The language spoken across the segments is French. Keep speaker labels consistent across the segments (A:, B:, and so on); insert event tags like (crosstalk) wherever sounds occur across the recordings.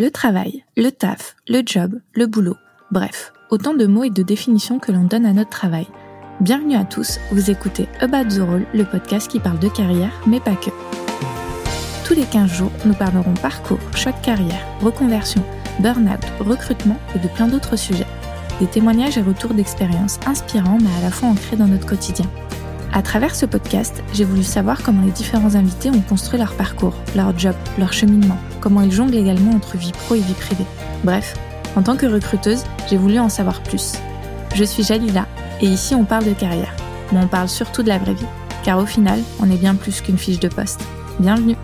A: Le travail, le taf, le job, le boulot, bref, autant de mots et de définitions que l'on donne à notre travail. Bienvenue à tous, vous écoutez About the Role, le podcast qui parle de carrière, mais pas que. Tous les 15 jours, nous parlerons parcours, choc carrière, reconversion, burn-out, recrutement et de plein d'autres sujets. Des témoignages et retours d'expériences inspirants mais à la fois ancrés dans notre quotidien. À travers ce podcast, j'ai voulu savoir comment les différents invités ont construit leur parcours, leur job, leur cheminement, comment ils jonglent également entre vie pro et vie privée. Bref, en tant que recruteuse, j'ai voulu en savoir plus. Je suis Jalila et ici on parle de carrière, mais on parle surtout de la vraie vie, car au final, on est bien plus qu'une fiche de poste. Bienvenue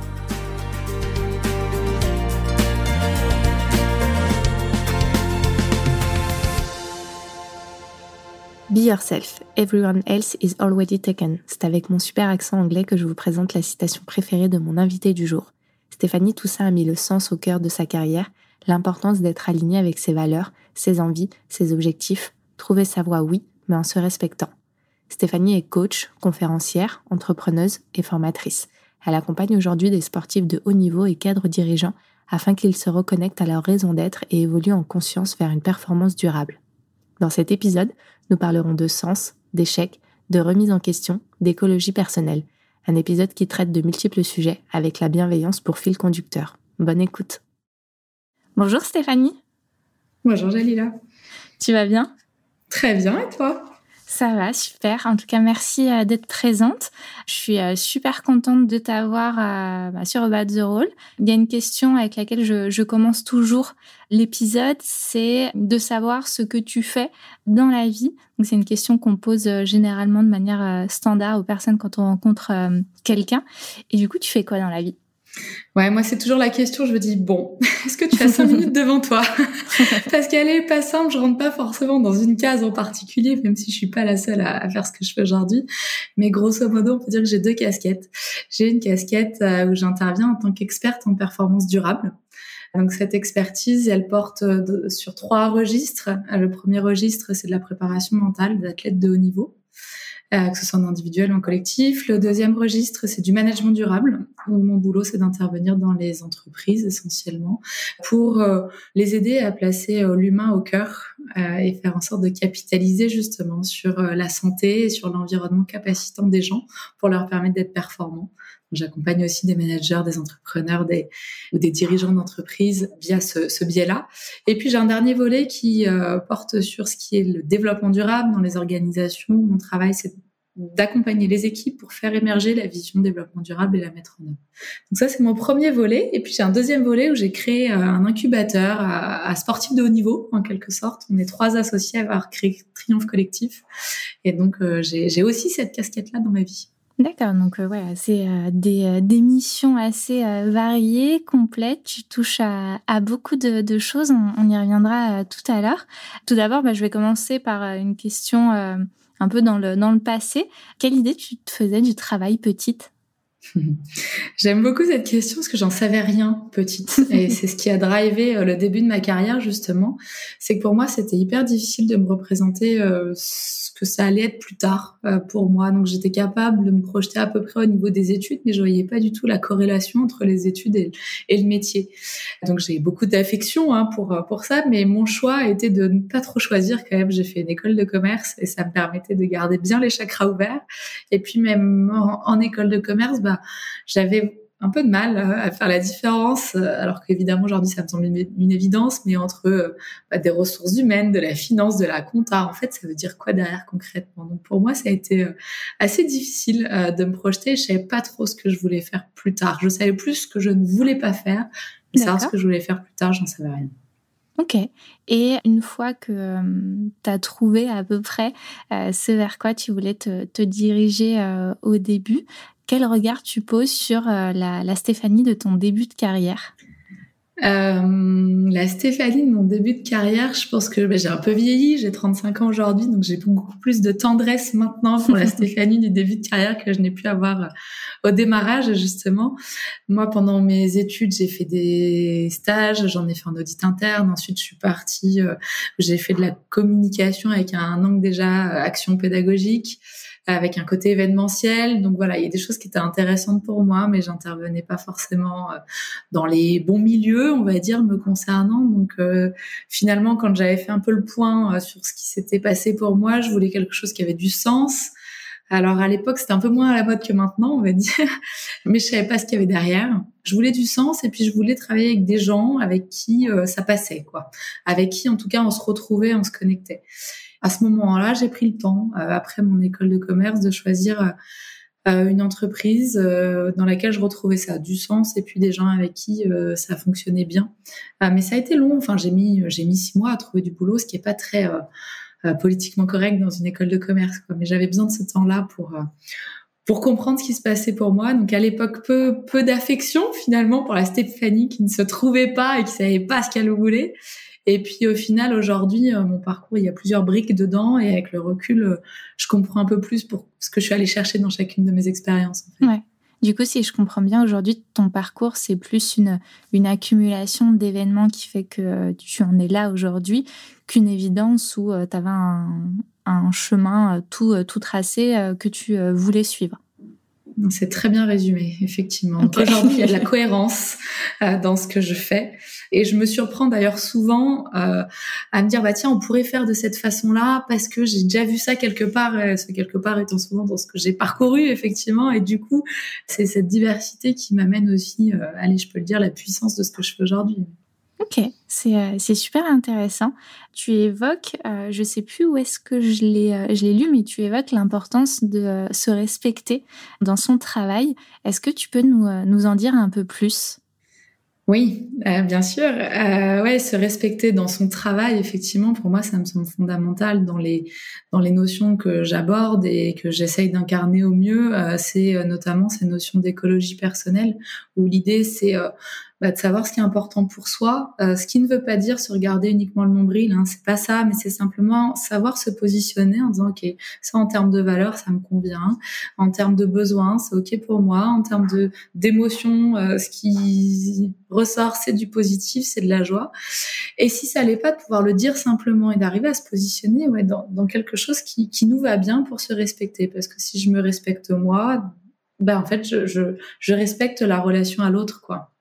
A: Be yourself, everyone else is already taken. C'est avec mon super accent anglais que je vous présente la citation préférée de mon invité du jour. Stéphanie Toussaint a mis le sens au cœur de sa carrière, l'importance d'être aligné avec ses valeurs, ses envies, ses objectifs, trouver sa voie oui, mais en se respectant. Stéphanie est coach, conférencière, entrepreneuse et formatrice. Elle accompagne aujourd'hui des sportifs de haut niveau et cadres dirigeants afin qu'ils se reconnectent à leur raison d'être et évoluent en conscience vers une performance durable. Dans cet épisode, nous parlerons de sens, d'échecs, de remise en question, d'écologie personnelle. Un épisode qui traite de multiples sujets avec la bienveillance pour fil conducteur. Bonne écoute. Bonjour Stéphanie.
B: Bonjour Jalila.
A: Tu vas bien?
B: Très bien et toi?
A: Ça va, super. En tout cas, merci euh, d'être présente. Je suis euh, super contente de t'avoir euh, bah, sur About the Role. Il y a une question avec laquelle je, je commence toujours l'épisode, c'est de savoir ce que tu fais dans la vie. C'est une question qu'on pose généralement de manière standard aux personnes quand on rencontre quelqu'un. Et du coup, tu fais quoi dans la vie?
B: Ouais, moi c'est toujours la question. Je me dis bon, (laughs) est-ce que tu as cinq minutes devant toi? (laughs) Parce qu'elle est pas simple. Je rentre pas forcément dans une case en particulier, même si je suis pas la seule à, faire ce que je fais aujourd'hui. Mais grosso modo, on peut dire que j'ai deux casquettes. J'ai une casquette euh, où j'interviens en tant qu'experte en performance durable. Donc cette expertise, elle porte euh, sur trois registres. Le premier registre, c'est de la préparation mentale d'athlètes de haut niveau. Euh, que ce soit en individuel ou en collectif. Le deuxième registre, c'est du management durable, où mon boulot, c'est d'intervenir dans les entreprises essentiellement pour euh, les aider à placer euh, l'humain au cœur et faire en sorte de capitaliser justement sur la santé et sur l'environnement capacitant des gens pour leur permettre d'être performants. J'accompagne aussi des managers, des entrepreneurs des, ou des dirigeants d'entreprise via ce, ce biais-là. Et puis j'ai un dernier volet qui porte sur ce qui est le développement durable dans les organisations. Mon travail, c'est d'accompagner les équipes pour faire émerger la vision de développement durable et la mettre en œuvre. Donc ça, c'est mon premier volet. Et puis j'ai un deuxième volet où j'ai créé euh, un incubateur à, sportifs de haut niveau, en quelque sorte. On est trois associés à avoir créé Triomphe Collectif. Et donc euh, j'ai aussi cette casquette-là dans ma vie.
A: D'accord, donc euh, voilà, c'est des, des, missions assez variées, complètes. Tu touches à, à beaucoup de, de, choses. On, y reviendra tout à l'heure. Tout d'abord, bah, je vais commencer par une question un peu dans le, dans le passé. Quelle idée tu te faisais du travail petite? (laughs)
B: J'aime beaucoup cette question parce que j'en savais rien petite et (laughs) c'est ce qui a drivé euh, le début de ma carrière justement. C'est que pour moi c'était hyper difficile de me représenter euh, que ça allait être plus tard euh, pour moi. Donc j'étais capable de me projeter à peu près au niveau des études, mais je voyais pas du tout la corrélation entre les études et, le métier. Donc j'ai beaucoup d'affection hein, pour pour ça, mais mon choix était de ne pas trop choisir quand même. J'ai fait une école de commerce et ça me permettait de garder bien les chakras ouverts. Et puis même en, en école de commerce, bah j'avais un peu de mal euh, à faire la différence, euh, alors qu'évidemment aujourd'hui ça me semble une, évidence, mais entre euh, bah, des ressources humaines, de la finance, de la compta, en fait ça veut dire quoi derrière concrètement? Donc pour moi ça a été assez difficile de me projeter, je savais pas trop ce que je voulais faire plus tard. Je savais plus ce que je ne voulais pas faire, mais savoir ce que je voulais faire plus tard, j'en savais rien.
A: Ok. Et une fois que tu as trouvé à peu près ce vers quoi tu voulais te, te diriger au début, quel regard tu poses sur euh, la, Stéphanie de ton début de carrière?
B: Euh, la Stéphanie de mon début de carrière, je pense que ben, j'ai un peu vieilli, j'ai 35 ans aujourd'hui, donc j'ai beaucoup plus de tendresse maintenant pour la (laughs) Stéphanie du début de carrière que je n'ai pu avoir euh, au démarrage justement. Moi, pendant mes études, j'ai fait des stages, j'en ai fait un audit interne, ensuite je suis partie, j'ai fait de la communication avec un angle déjà action pédagogique. Avec un côté événementiel. Donc voilà, il y a des choses qui étaient intéressantes pour moi, mais j'intervenais pas forcément euh, dans les bons milieux, on va dire, me concernant. Donc euh, finalement, quand j'avais fait un peu le point euh, sur ce qui s'était passé pour moi, je voulais quelque chose qui avait du sens. Alors à l'époque, c'était un peu moins à la mode que maintenant, on va dire, (laughs) mais je savais pas ce qu'il y avait derrière. Je voulais du sens et puis je voulais travailler avec des gens avec qui ça passait, quoi. Avec qui, en tout cas, on se retrouvait, on se connectait à ce moment-là, j'ai pris le temps, euh, après mon école de commerce, de choisir euh, euh, une entreprise dans laquelle je retrouvais ça du sens et puis des gens avec qui ça fonctionnait bien. mais ça a été long. Enfin, j'ai mis j'ai mis six mois à trouver du boulot, ce qui est pas très politiquement correct dans une école de commerce. Mais j'avais besoin de ce temps-là pour pour comprendre ce qui se passait pour moi. Donc à l'époque, peu peu d'affection finalement pour la Stéphanie qui ne se trouvait pas et qui savait pas ce qu'elle voulait. Et puis au final, aujourd'hui, euh, mon parcours, il y a plusieurs briques dedans et avec le recul, euh, je comprends un peu plus pour ce que je suis allée chercher dans chacune de mes expériences.
A: ouais. Du coup, si je comprends bien, aujourd'hui, ton parcours, c'est plus une, une accumulation d'événements qui fait que euh, tu en es là aujourd'hui qu'une évidence où tu avais un, un, chemin tout, tout tracé que tu voulais suivre.
B: C'est très bien résumé, effectivement. Aujourd'hui, il y a de la cohérence dans ce que je fais. Et je me surprends d'ailleurs souvent euh, à me dire bah tiens on pourrait faire de cette façon-là parce que j'ai déjà vu ça quelque part. ce quelque part étant souvent dans ce que j'ai parcouru effectivement. Et du coup c'est cette diversité qui m'amène aussi, euh, allez je peux le dire, la puissance de ce que je fais aujourd'hui.
A: Ok, c'est euh, super intéressant. Tu évoques, euh, je sais plus où est-ce que je l'ai euh, lu, mais tu évoques l'importance de se respecter dans son travail. Est-ce que tu peux nous, en dire un peu plus?
B: Oui, euh, bien sûr. Euh, ouais, se respecter dans son travail, effectivement, pour moi, ça me semble fondamental dans les dans les notions que j'aborde et que j'essaye d'incarner au mieux. Euh, c'est euh, notamment ces notions d'écologie personnelle, où l'idée c'est bah, de savoir ce qui est important pour soi, euh, ce qui ne veut pas dire se regarder uniquement le nombril, hein, c'est pas ça, mais c'est simplement savoir se positionner en disant ok, ça en termes de valeur, ça me convient, en termes de besoins, c'est ok pour moi, en termes de d'émotion, euh, ce qui ressort, c'est du positif, c'est de la joie. Et si ça l'est pas, de pouvoir le dire simplement et d'arriver à se positionner ouais, dans, dans quelque chose qui, qui nous va bien pour se respecter, parce que si je me respecte moi, ben en fait je, je, je respecte la relation à l'autre quoi.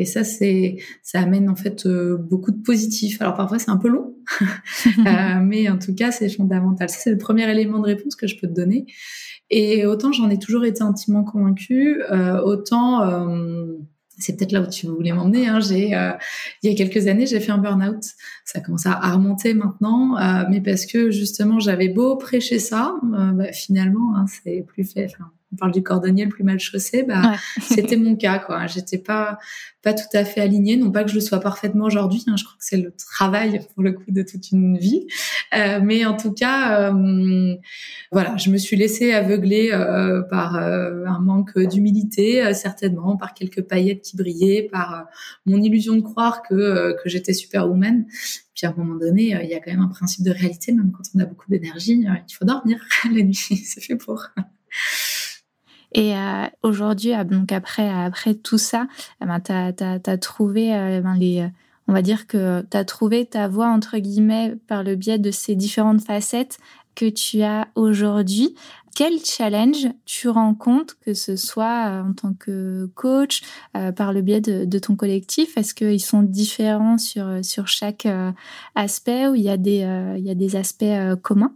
B: Et ça, c'est, ça amène en fait euh, beaucoup de positifs. Alors parfois c'est un peu long, (laughs) euh, mais en tout cas c'est fondamental. Ça, c'est le premier élément de réponse que je peux te donner. Et autant j'en ai toujours été intimement convaincue, euh, autant c'est peut-être là où tu voulais m'emmener. Hein. J'ai, il y a quelques années, j'ai fait un burn-out. Ça commence à remonter maintenant, mais parce que justement, j'avais beau prêcher ça, bah, finalement, hein, c'est plus fait. Enfin, on parle du cordonnier le plus mal chaussé, bah, (laughs) c'était mon cas, quoi. J'étais pas, pas tout à fait alignée. Non pas que je le sois parfaitement aujourd'hui. Hein, je crois que c'est le travail, pour le coup, de toute une vie. Euh, mais en tout cas, euh, voilà, je me suis laissée aveugler euh, par euh, un manque d'humilité, euh, certainement, par quelques paillettes qui brillaient, par mon illusion de croire que, que j'étais superwoman. Puis à un moment donné, il y a quand même un principe de réalité, même quand on a beaucoup d'énergie, il faut dormir (laughs) la nuit. (laughs) C'est fait pour.
A: Et euh, aujourd'hui, euh, donc après, après tout ça, eh ben, tu as, trouvé euh, ben, les. On va dire que tu as trouvé ta voie, entre guillemets, par le biais de ces différentes facettes que tu as aujourd'hui. Quel challenge tu rencontres, que ce soit en tant que coach, par le biais de, de ton collectif? Est-ce qu'ils sont différents sur, sur chaque aspect ou il y a des, il y a des aspects communs?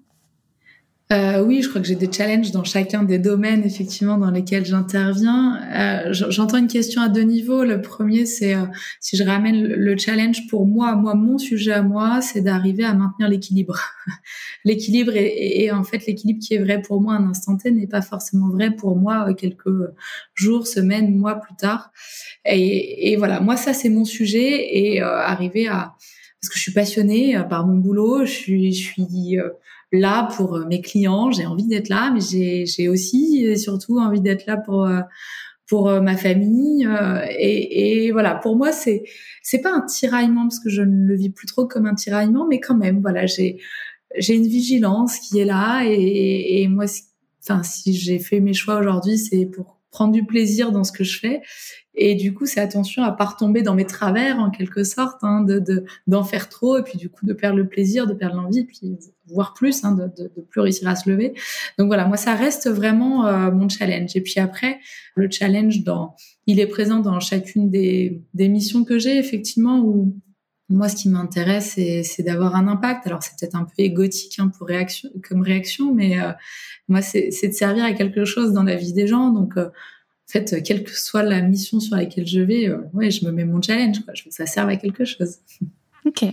B: Euh, oui, je crois que j'ai des challenges dans chacun des domaines effectivement dans lesquels j'interviens. Euh, J'entends une question à deux niveaux. Le premier, c'est euh, si je ramène le challenge pour moi, moi mon sujet à moi, c'est d'arriver à maintenir l'équilibre. (laughs) l'équilibre et, en fait l'équilibre qui est vrai pour moi à un instant T n'est pas forcément vrai pour moi quelques jours, semaines, mois plus tard. Et, voilà, moi ça c'est mon sujet et arriver à parce que je suis passionnée par mon boulot, je suis là pour euh, mes clients, j'ai envie d'être là, mais j'ai aussi et surtout envie d'être là pour euh, pour euh, ma famille et, et, voilà pour moi c'est c'est pas un tiraillement parce que je ne le vis plus trop comme un tiraillement mais quand même voilà j'ai j'ai une vigilance qui est là et, et moi enfin si j'ai fait mes choix aujourd'hui c'est pour prendre du plaisir dans ce que je fais. Et du coup, c'est attention à pas retomber dans mes travers en quelque sorte, hein, de d'en faire trop et puis du coup de perdre le plaisir, de perdre l'envie, puis voire plus, hein, de, de, de, plus réussir à se lever. Donc voilà, moi ça reste vraiment euh, mon challenge. Et puis après, le challenge dans, il est présent dans chacune des des missions que j'ai effectivement où moi, ce qui m'intéresse, c'est d'avoir un impact. Alors, c'est peut-être un peu égotique hein, pour réaction, comme réaction, mais euh, moi, c'est de servir à quelque chose dans la vie des gens. Donc, euh, en fait, quelle que soit la mission sur laquelle je vais, euh, ouais, je me mets mon challenge. Quoi. Je veux que ça serve à quelque chose.
A: Ok.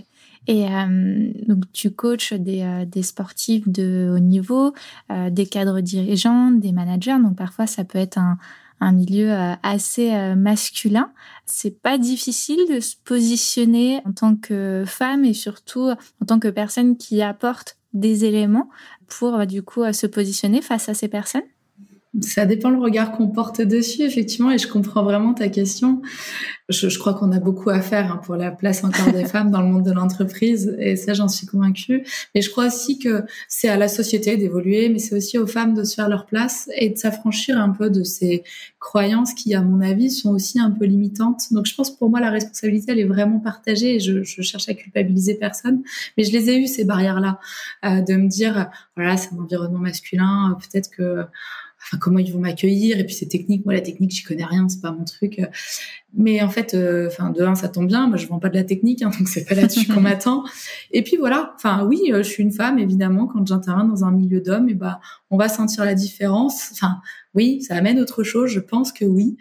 A: Et euh, donc, tu coaches des, euh, des, sportifs de haut niveau, euh, des cadres dirigeants, des managers. Donc, parfois, ça peut être un, un milieu euh, assez euh, masculin. C'est pas difficile de se positionner en tant que femme et surtout en tant que personne qui apporte des éléments pour du coup se positionner face à ces personnes?
B: Ça dépend le regard qu'on porte dessus, effectivement, et je comprends vraiment ta question. Je, je crois qu'on a beaucoup à faire hein, pour la place encore des (laughs) femmes dans le monde de l'entreprise, et ça, j'en suis convaincue. Mais je crois aussi que c'est à la société d'évoluer, mais c'est aussi aux femmes de se faire leur place et de s'affranchir un peu de ces croyances qui, à mon avis, sont aussi un peu limitantes. Donc, je pense pour moi, la responsabilité, elle est vraiment partagée, et je, je cherche à culpabiliser personne. Mais je les ai eues, ces barrières-là, euh, de me dire, voilà, c'est un environnement masculin, peut-être que comment ils vont m'accueillir et puis c'est technique moi la technique j'y connais rien c'est pas mon truc mais en fait euh, enfin de un ça tombe bien moi je vends pas de la technique hein, donc c'est pas là-dessus qu'on (laughs) m'attend. Et puis voilà enfin oui euh, je suis une femme évidemment quand j'interviens dans un milieu d'hommes et bah on va sentir la différence. Enfin oui ça amène autre chose je pense que oui.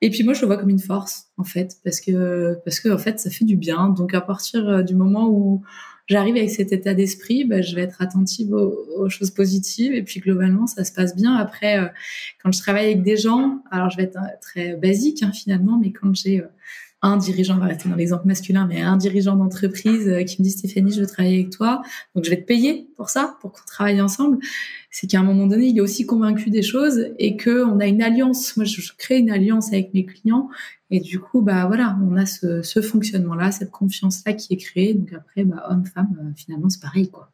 B: Et puis moi je le vois comme une force en fait parce que parce que en fait ça fait du bien. Donc à partir euh, du moment où j'arrive avec cet état d'esprit, bah, je vais être attentive aux, choses positives et puis globalement ça se passe bien. Après, euh, quand je travaille avec des gens, alors je vais être euh, très basique hein, finalement, mais quand j'ai euh, un dirigeant, on va rester dans l'exemple masculin, mais un dirigeant d'entreprise qui me dit Stéphanie, je veux travailler avec toi, donc je vais te payer pour ça, pour qu'on travaille ensemble. C'est qu'à un moment donné, il est aussi convaincu des choses et que on a une alliance. Moi, je crée une alliance avec mes clients et du coup, bah voilà, on a ce, ce fonctionnement-là, cette confiance-là qui est créée. Donc après, bah, homme-femme, euh, finalement, c'est pareil, quoi.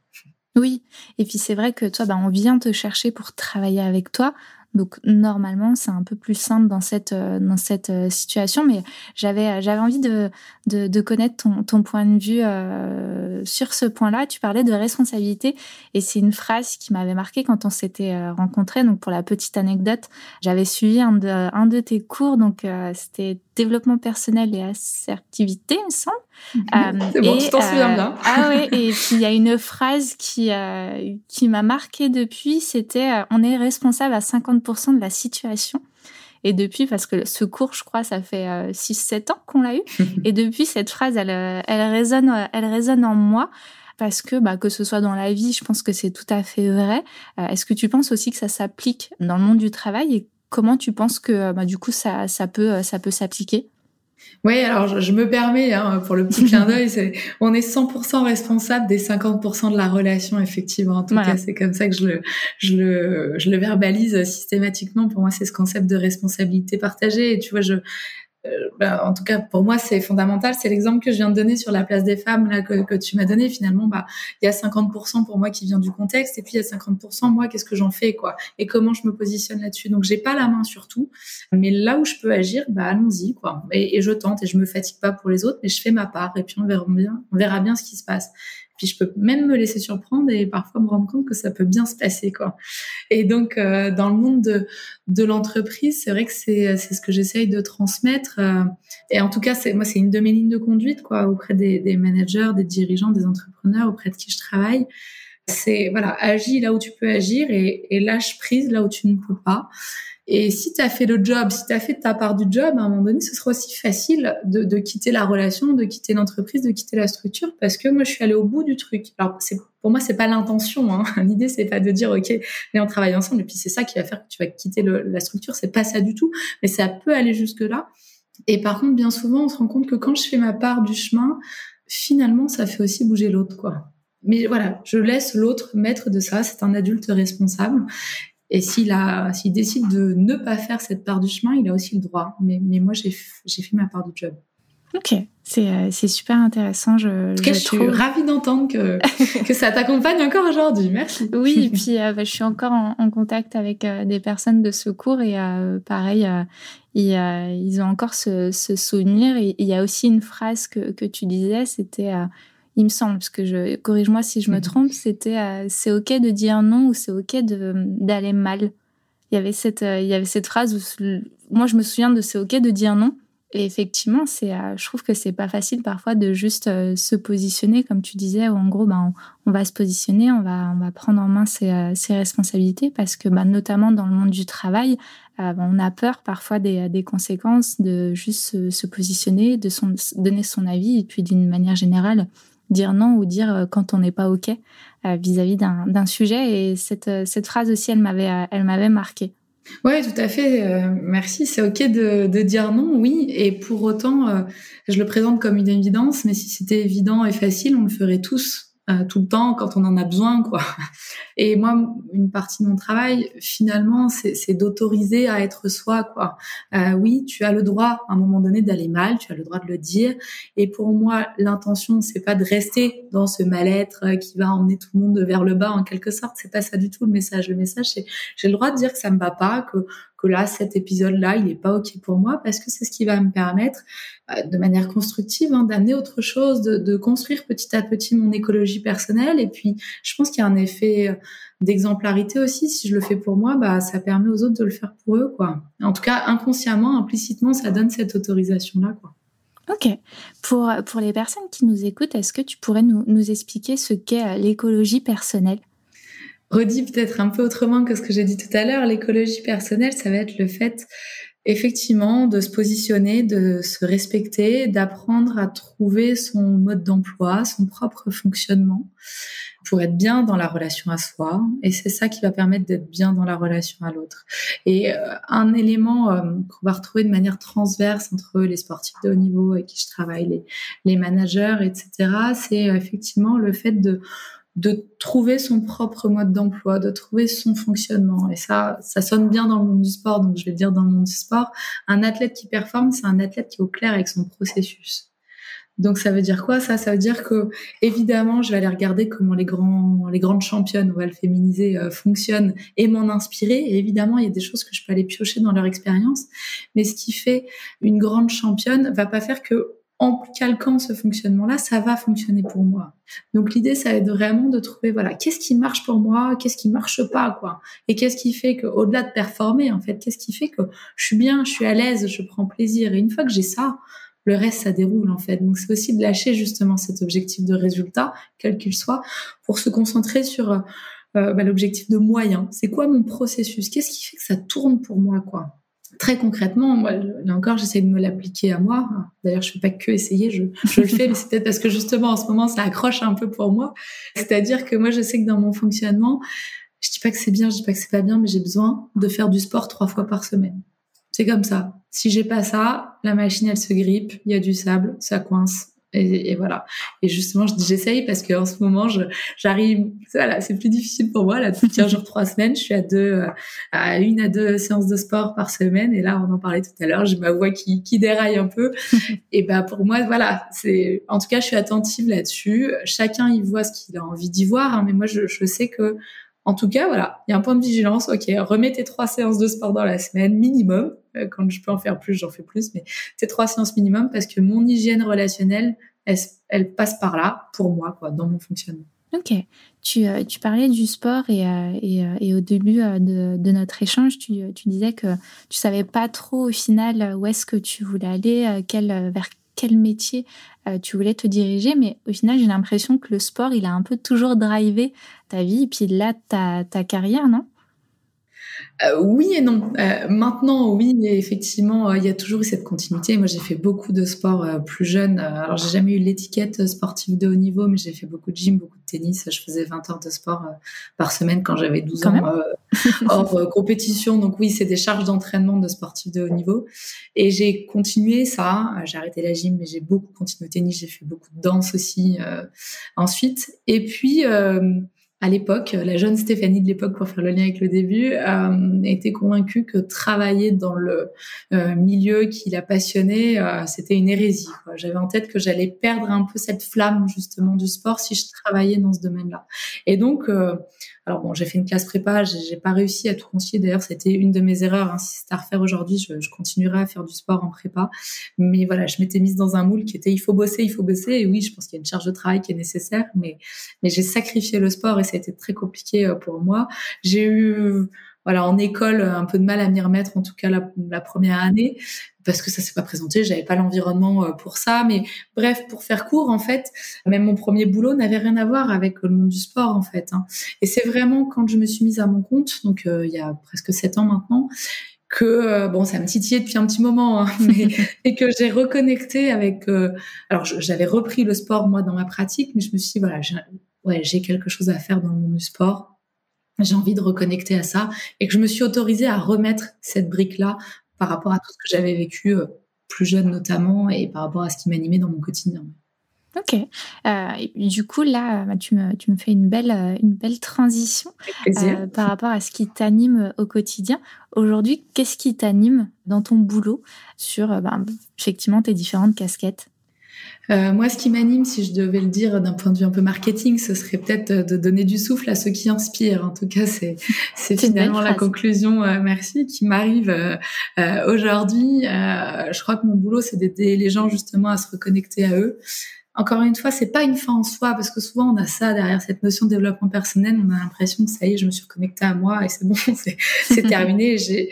A: Oui, et puis c'est vrai que toi, bah, on vient te chercher pour travailler avec toi. Donc normalement, c'est un peu plus simple dans cette euh, dans cette euh, situation, mais j'avais euh, j'avais envie de, de, de connaître ton, ton point de vue euh, sur ce point-là. Tu parlais de responsabilité et c'est une phrase qui m'avait marqué quand on s'était rencontrés. Donc pour la petite anecdote, j'avais suivi un de un de tes cours, donc c'était développement personnel et assertivité, il me semble.
B: Euh, c'est bon, et, t'en souviens bien.
A: ah oui, (laughs) et puis il y a une phrase qui euh, qui m'a marqué depuis, c'était euh, on est responsable à 50% de la situation. Et depuis, parce que ce cours, je crois, ça fait 6-7 ans qu'on l'a eu. (laughs) et depuis, cette phrase, elle, elle résonne, elle résonne en moi parce que bah, que ce soit dans la vie, je pense que c'est tout à fait vrai. Est-ce que tu penses aussi que ça s'applique dans le monde du travail et comment tu penses que bah, du coup ça, ça peut ça peut s'appliquer?
B: Oui, alors je, me permets, hein, pour le petit clin d'œil, c'est, on est 100% responsable des 50% de la relation, effectivement. En tout cas, c'est comme ça que je le, je le, je le verbalise systématiquement. Pour moi, c'est ce concept de responsabilité partagée. Et tu vois, je, bah, en tout cas pour moi c'est fondamental. C'est l'exemple que je viens de donner sur la place des femmes là que, que tu m'as donné. Finalement, bah il y a 50% pour moi qui vient du contexte et puis il y a 50% moi qu'est-ce que j'en fais quoi et comment je me positionne là-dessus. Donc j'ai pas la main sur tout, mais là où je peux agir, bah allons-y quoi. Et, et, je tente et je me fatigue pas pour les autres, mais je fais ma part et puis on verra bien, on verra bien ce qui se passe. Puis je peux même me laisser surprendre et parfois me rendre compte que ça peut bien se passer, quoi. Et donc, euh, dans le monde de, de l'entreprise, c'est vrai que c'est, c'est ce que j'essaye de transmettre. Euh, et en tout cas, c'est, moi, c'est une de mes lignes de conduite, quoi, auprès des, des managers, des dirigeants, des entrepreneurs, auprès de qui je travaille c'est voilà, agis là où tu peux agir et, et, lâche prise là où tu ne peux pas. Et si tu as fait le job, si tu as fait ta part du job, à un moment donné, ce sera aussi facile de, de quitter la relation, de quitter l'entreprise, de quitter la structure, parce que moi, je suis allée au bout du truc. Alors, c'est, pour moi, c'est pas l'intention. Hein. (laughs) L'idée, c'est pas de dire, ok, mais on travaille ensemble, et puis c'est ça qui va faire que tu vas quitter le, la structure. C'est pas ça du tout, mais ça peut aller jusque là. Et par contre, bien souvent, on se rend compte que quand je fais ma part du chemin, finalement, ça fait aussi bouger l'autre, quoi. Mais voilà, je laisse l'autre maître de ça. C'est un adulte responsable. Et s'il a, s'il décide de ne pas faire cette part du chemin, il a aussi le droit. Mais, mais moi, j'ai, j'ai fait ma part du job.
A: Ok, c'est super intéressant. Je,
B: je, suis ravie d'entendre que, (laughs) que ça t'accompagne encore aujourd'hui. Merci.
A: Oui, et puis bah, je suis encore en, en contact avec des personnes de secours et pareil, ils, ils ont encore ce, ce souvenir. Et il y a aussi une phrase que, que tu disais, c'était il me semble, parce que je corrige-moi si je me mhm. trompe, c'était euh, c'est ok de dire non ou c'est ok d'aller mal. Il y avait cette euh, il y avait cette phrase où moi je me souviens de c'est ok de dire non. Et effectivement, c'est euh, je trouve que c'est pas facile parfois de juste se positionner comme tu disais où en gros ben on, va se positionner, on va on va prendre en main ses, ses responsabilités parce que ben, notamment dans le monde du travail, ben, on a peur parfois des, des conséquences de juste se, positionner, de son, donner son avis et puis d'une manière générale dire non ou dire euh, quand on n'est pas OK euh, vis-à-vis d'un sujet. Et cette, euh, cette phrase aussi, elle m'avait, elle m'avait marqué.
B: Oui, tout à fait. merci. C'est OK de, dire non, oui. Et pour autant, je le présente comme une évidence, mais si c'était évident et facile, on le ferait tous. Euh, tout le temps quand on en a besoin, quoi. Et moi, une partie de mon travail, finalement, c'est d'autoriser à être soi, quoi. Euh, oui, tu as le droit, à un moment donné, d'aller mal, tu as le droit de le dire. Et pour moi, l'intention, c'est pas de rester dans ce mal-être qui va emmener tout le monde vers le bas, en quelque sorte. C'est pas ça du tout le message. Le message, c'est j'ai le droit de dire que ça me va pas, que que là, cet épisode-là, il n'est pas OK pour moi parce que c'est ce qui va me permettre, euh, de manière constructive, hein, d'amener autre chose, de, de, construire petit à petit mon écologie personnelle. Et puis, je pense qu'il y a un effet euh, d'exemplarité aussi. Si je le fais pour moi, bah, ça permet aux autres de le faire pour eux, quoi. En tout cas, inconsciemment, implicitement, ça donne cette autorisation-là, quoi.
A: Ok. Pour, pour les personnes qui nous écoutent, est-ce que tu pourrais nous, nous expliquer ce qu'est euh, l'écologie personnelle?
B: Redit peut-être un peu autrement que ce que j'ai dit tout à l'heure, l'écologie personnelle, ça va être le fait effectivement de se positionner, de se respecter, d'apprendre à trouver son mode d'emploi, son propre fonctionnement pour être bien dans la relation à soi. Et c'est ça qui va permettre d'être bien dans la relation à l'autre. Et euh, un élément euh, qu'on va retrouver de manière transverse entre les sportifs de haut niveau avec qui je travaille, les, managers, etc., c'est euh, effectivement le fait de de trouver son propre mode d'emploi, de trouver son fonctionnement. Et ça, ça sonne bien dans le monde du sport, donc je vais dire dans le monde du sport. Un athlète qui performe, c'est un athlète qui est au clair avec son processus. Donc ça veut dire quoi? Ça Ça veut dire que évidemment, je vais aller regarder comment les grands, les grandes championnes, on va le féminiser, euh, fonctionnent et m'en inspirer. Et évidemment, il y a des choses que je peux aller piocher dans leur expérience. Mais ce qui fait une grande championne va pas faire que en calquant ce fonctionnement-là, ça va fonctionner pour moi. Donc l'idée, ça va être vraiment de trouver, voilà, qu'est-ce qui marche pour moi, qu'est-ce qui marche pas, quoi. Et qu'est-ce qui fait que, au-delà de performer, en fait, qu'est-ce qui fait que je suis bien, je suis à l'aise, je prends plaisir. Et une fois que j'ai ça, le reste, ça déroule, en fait. Donc c'est aussi de lâcher justement cet objectif de résultat, quel qu'il soit, pour se concentrer sur euh, bah, l'objectif de moyen. C'est quoi mon processus? Qu'est-ce qui fait que ça tourne pour moi, quoi? Très concrètement, moi, là encore, j'essaie de me l'appliquer à moi. D'ailleurs, je fais pas que essayer, je, je le fais, mais c'est peut-être parce que justement, en ce moment, ça accroche un peu pour moi. C'est-à-dire que moi, je sais que dans mon fonctionnement, je dis pas que c'est bien, je dis pas que c'est pas bien, mais j'ai besoin de faire du sport trois fois par semaine. C'est comme ça. Si j'ai pas ça, la machine, elle se grippe, il y a du sable, ça coince, et, voilà. Et justement, j'essaye parce qu'en ce moment, j'arrive, voilà, c'est plus difficile pour moi. Là, depuis 15 jours, 3 semaines, je suis à deux, euh, à une à deux séances de sport par semaine. Et là, on en parlait tout à l'heure, j'ai ma voix qui, qui déraille un peu. (laughs) et bah, pour moi, voilà, c'est, en tout cas, je suis attentive là-dessus. Chacun y voit ce qu'il a envie d'y voir. Hein, mais moi, je, je sais que, en tout cas, voilà, il y a un point de vigilance. Ok, remets tes trois séances de sport dans la semaine minimum. Euh, quand je peux en faire plus, j'en fais plus, mais tes trois séances minimum parce que mon hygiène relationnelle, elle, passe par là pour moi, quoi, dans mon fonctionnement.
A: Ok. Tu, euh, tu parlais du sport et, euh, et, au début de, de, notre échange, tu, tu, disais que tu savais pas trop au final où est-ce que tu voulais aller, quel, vers quel métier tu voulais te diriger, mais au final, j'ai l'impression que le sport, il a un peu toujours drivé ta vie et puis là, ta, ta carrière, non?
B: Euh, oui et non. Euh, maintenant, oui, effectivement, euh, il y a toujours eu cette continuité. Moi, j'ai fait beaucoup de sport plus jeune. alors, j'ai jamais eu l'étiquette sportive de haut niveau, mais j'ai fait beaucoup de gym, beaucoup de tennis. Je faisais 20 heures de sport par semaine quand j'avais 12 ans, hors compétition. Donc oui, c'est des charges d'entraînement de sportifs de haut niveau. Et j'ai continué ça. J'ai arrêté la gym, mais j'ai beaucoup continué au tennis. J'ai fait beaucoup de danse aussi ensuite. Et puis à l'époque, la jeune Stéphanie de l'époque, pour faire le lien avec le début, euh, était convaincue que travailler dans le euh, milieu qui la passionnait, euh, c'était une hérésie. J'avais en tête que j'allais perdre un peu cette flamme justement du sport si je travaillais dans ce domaine-là. Et donc, euh, alors bon, j'ai fait une classe prépa, j'ai pas réussi à tout concilier. D'ailleurs, c'était une de mes erreurs. Hein. Si c'était à refaire aujourd'hui, je, je, continuerai à faire du sport en prépa. Mais voilà, je m'étais mise dans un moule qui était il faut bosser, il faut bosser. Et oui, je pense qu'il y a une charge de travail qui est nécessaire, mais mais j'ai sacrifié le sport et ça a été très compliqué euh, pour moi. J'ai eu voilà en école un peu de mal à m'y remettre en tout cas la, la première année parce que ça s'est pas présenté j'avais pas l'environnement euh, pour ça mais bref pour faire court en fait même mon premier boulot n'avait rien à voir avec le monde du sport en fait hein. et c'est vraiment quand je me suis mise à mon compte donc euh, il y a presque sept ans maintenant que euh, bon ça me titillait depuis un petit moment hein, (laughs) mais (laughs) et que j'ai reconnecté avec alors j'avais repris le sport moi dans ma pratique mais je me suis dit voilà ouais j'ai quelque chose à faire dans le monde du sport j'ai envie de reconnecter à ça et que je me suis autorisée à remettre cette brique-là par rapport à tout ce que j'avais vécu euh, plus jeune notamment et par rapport à ce qui m'animait dans mon quotidien.
A: Ok. Euh, du coup, là, bah, tu me, tu me fais une belle, euh, une belle transition euh, par rapport à ce qui t'anime au quotidien. Aujourd'hui, qu'est-ce qui t'anime dans ton boulot sur bah, effectivement tes différentes casquettes?
B: Euh, moi, ce qui m'anime, si je devais le dire d'un point de vue un peu marketing, ce serait peut-être de donner du souffle à ceux qui inspirent. En tout cas, c'est (laughs) c'est finalement la conclusion. Euh, merci, qui m'arrive euh, euh aujourd'hui. je crois que mon boulot, c'est d'aider les gens justement à se reconnecter à eux. Encore une fois, c'est pas une fin en soi parce que souvent on a ça derrière cette notion de développement personnel. On a l'impression que ça y est, je me suis reconnectée à moi et c'est bon, (laughs) c'est (laughs) terminé. J'ai